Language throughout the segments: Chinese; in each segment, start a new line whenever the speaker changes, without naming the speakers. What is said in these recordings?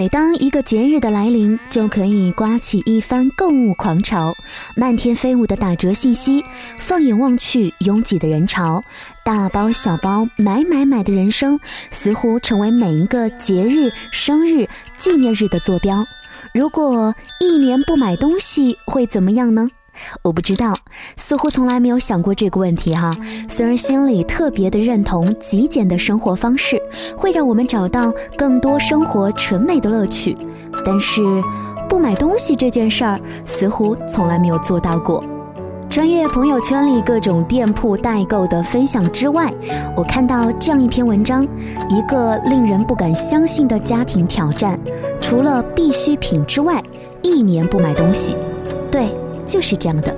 每当一个节日的来临，就可以刮起一番购物狂潮，漫天飞舞的打折信息，放眼望去，拥挤的人潮，大包小包买买买的人生，似乎成为每一个节日、生日、纪念日的坐标。如果一年不买东西，会怎么样呢？我不知道，似乎从来没有想过这个问题哈。虽然心里特别的认同极简的生活方式，会让我们找到更多生活纯美的乐趣，但是不买东西这件事儿，似乎从来没有做到过。穿越朋友圈里各种店铺代购的分享之外，我看到这样一篇文章，一个令人不敢相信的家庭挑战：除了必需品之外，一年不买东西。对。就是这样的，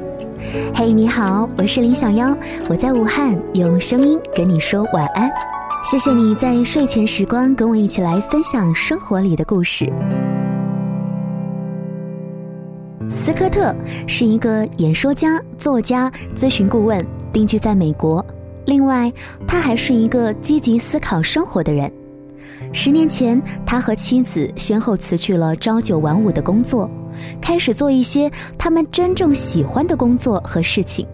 嘿，你好，我是林小妖，我在武汉用声音跟你说晚安。谢谢你在睡前时光跟我一起来分享生活里的故事。斯科特是一个演说家、作家、咨询顾问，定居在美国。另外，他还是一个积极思考生活的人。十年前，他和妻子先后辞去了朝九晚五的工作，开始做一些他们真正喜欢的工作和事情。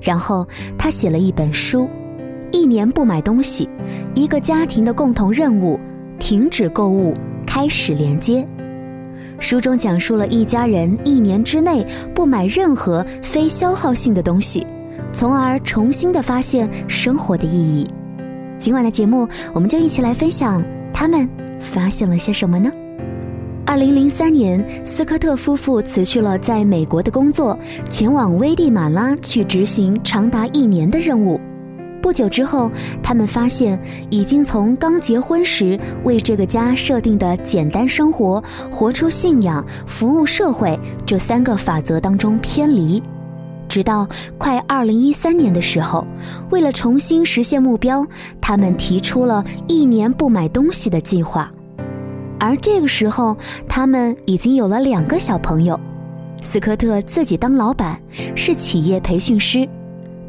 然后，他写了一本书，《一年不买东西：一个家庭的共同任务》，停止购物，开始连接。书中讲述了一家人一年之内不买任何非消耗性的东西，从而重新的发现生活的意义。今晚的节目，我们就一起来分享。他们发现了些什么呢？二零零三年，斯科特夫妇辞去了在美国的工作，前往危地马拉去执行长达一年的任务。不久之后，他们发现已经从刚结婚时为这个家设定的简单生活、活出信仰、服务社会这三个法则当中偏离。直到快二零一三年的时候，为了重新实现目标，他们提出了一年不买东西的计划。而这个时候，他们已经有了两个小朋友。斯科特自己当老板，是企业培训师。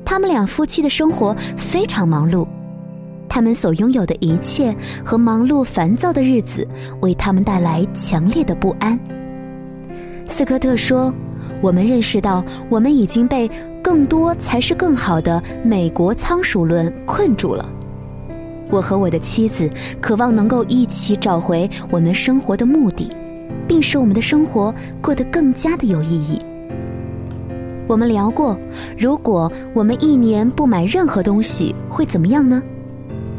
他们两夫妻的生活非常忙碌，他们所拥有的一切和忙碌烦躁的日子，为他们带来强烈的不安。斯科特说。我们认识到，我们已经被“更多才是更好的”美国仓鼠论困住了。我和我的妻子渴望能够一起找回我们生活的目的，并使我们的生活过得更加的有意义。我们聊过，如果我们一年不买任何东西会怎么样呢？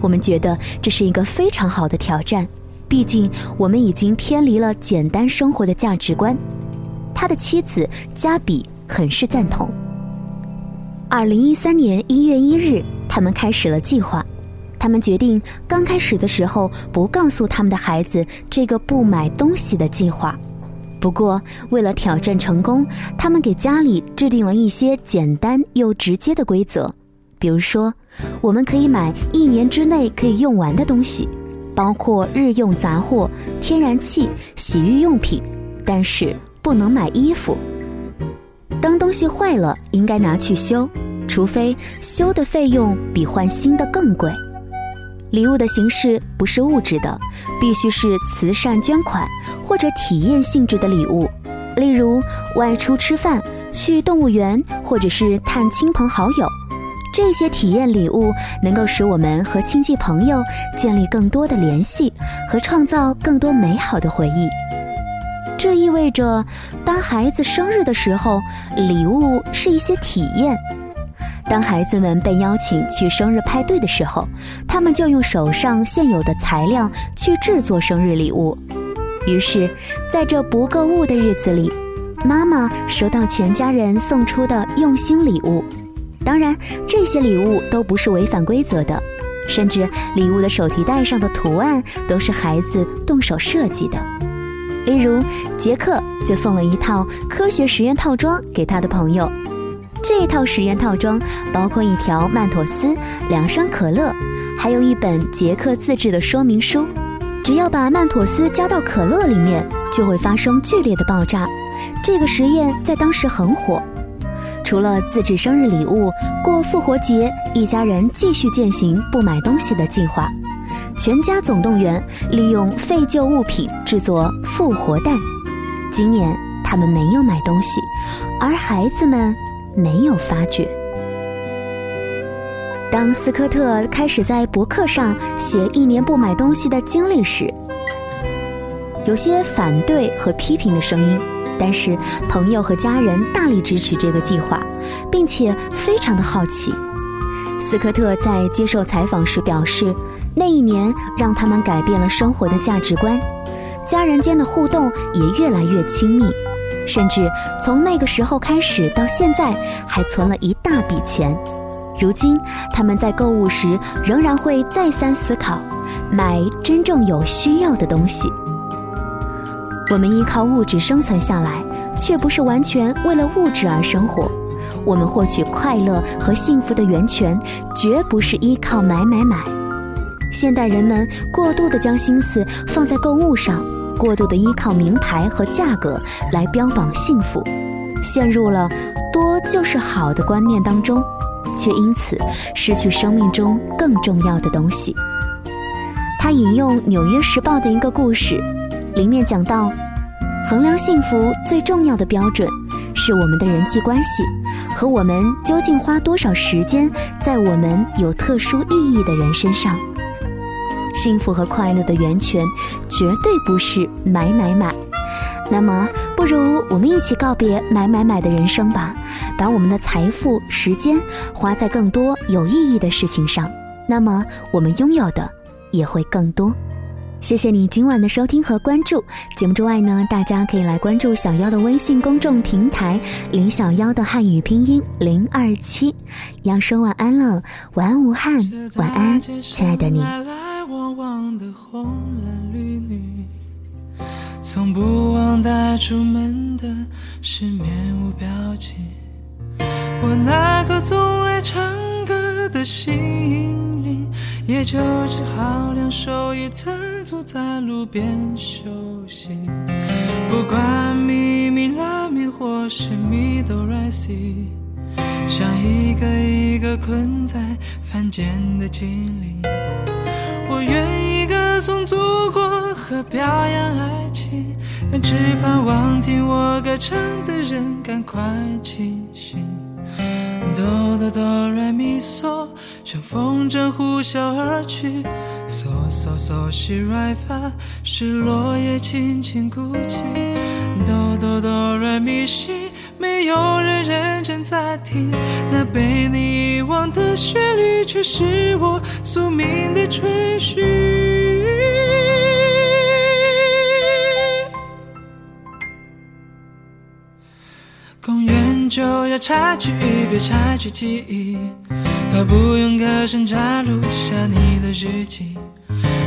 我们觉得这是一个非常好的挑战，毕竟我们已经偏离了简单生活的价值观。他的妻子加比很是赞同。二零一三年一月一日，他们开始了计划。他们决定刚开始的时候不告诉他们的孩子这个不买东西的计划。不过，为了挑战成功，他们给家里制定了一些简单又直接的规则。比如说，我们可以买一年之内可以用完的东西，包括日用杂货、天然气、洗浴用品，但是。不能买衣服。当东西坏了，应该拿去修，除非修的费用比换新的更贵。礼物的形式不是物质的，必须是慈善捐款或者体验性质的礼物，例如外出吃饭、去动物园或者是探亲朋好友。这些体验礼物能够使我们和亲戚朋友建立更多的联系，和创造更多美好的回忆。这意味着，当孩子生日的时候，礼物是一些体验；当孩子们被邀请去生日派对的时候，他们就用手上现有的材料去制作生日礼物。于是，在这不购物的日子里，妈妈收到全家人送出的用心礼物。当然，这些礼物都不是违反规则的，甚至礼物的手提袋上的图案都是孩子动手设计的。例如，杰克就送了一套科学实验套装给他的朋友。这套实验套装包括一条曼妥思、两升可乐，还有一本杰克自制的说明书。只要把曼妥思加到可乐里面，就会发生剧烈的爆炸。这个实验在当时很火。除了自制生日礼物，过复活节，一家人继续践行不买东西的计划。全家总动员利用废旧物品制作复活蛋。今年他们没有买东西，而孩子们没有发觉。当斯科特开始在博客上写一年不买东西的经历时，有些反对和批评的声音，但是朋友和家人大力支持这个计划，并且非常的好奇。斯科特在接受采访时表示，那一年让他们改变了生活的价值观。家人间的互动也越来越亲密，甚至从那个时候开始到现在，还存了一大笔钱。如今，他们在购物时仍然会再三思考，买真正有需要的东西。我们依靠物质生存下来，却不是完全为了物质而生活。我们获取快乐和幸福的源泉，绝不是依靠买买买。现代人们过度的将心思放在购物上，过度的依靠名牌和价格来标榜幸福，陷入了多就是好的观念当中，却因此失去生命中更重要的东西。他引用《纽约时报》的一个故事，里面讲到，衡量幸福最重要的标准是我们的人际关系和我们究竟花多少时间在我们有特殊意义的人身上。幸福和快乐的源泉，绝对不是买买买。那么，不如我们一起告别买买买的人生吧，把我们的财富、时间花在更多有意义的事情上。那么，我们拥有的也会更多。谢谢你今晚的收听和关注。节目之外呢，大家可以来关注小妖的微信公众平台“林小妖”的汉语拼音零二七。要说晚安了，晚安武汉，晚安，亲爱的你。
往往的红蓝绿女，从不忘带出门的是面无表情。我那颗总爱唱歌的心灵，也就只好两手一摊坐在路边休息。不管咪咪拉咪或是咪哆来西，像一个一个困在凡间的精灵。我愿意歌颂祖国和表扬爱情，但只盼望听我歌唱的人赶快清醒。哆哆哆来咪嗦，像风筝呼啸而去。嗦嗦嗦西来发，是落叶轻轻哭泣。哆哆哆来咪西。没有人认真在听，那被你遗忘的旋律，却是我宿命的追寻。公园就要拆去，别拆去记忆，何不用歌声摘录下你的日记？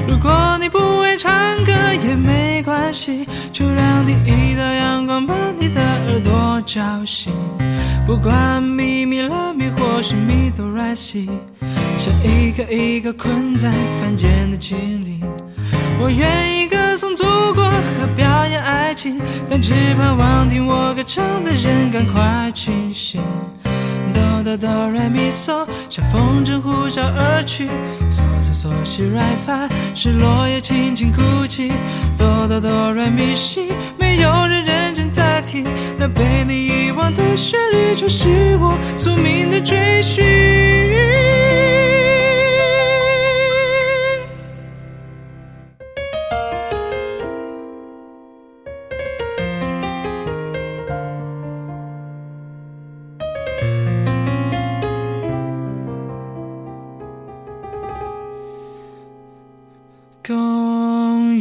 如果你不会唱歌也没关系，就让第一道阳光把你的耳朵叫醒。不管咪咪拉咪或是咪哆来西，像一个一个困在凡间的精灵。我愿意歌颂祖国和表演爱情，但只盼望听我歌唱的人赶快清醒。哆哆来咪嗦，像风筝呼啸而去。嗦嗦嗦西来发，是落叶轻轻哭泣。哆哆哆来咪西，没有人认真在听。那被你遗忘的旋律，就是我宿命的追寻。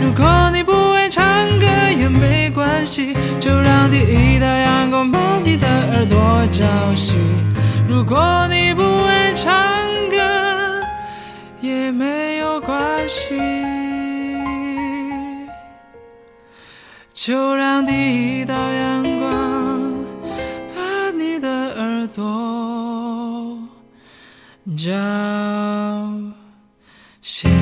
如果你不爱唱歌也没关系就让第一道阳光把你的耳朵叫醒。如果你不爱唱歌也没有关系就让第一道阳光把你的耳朵叫醒。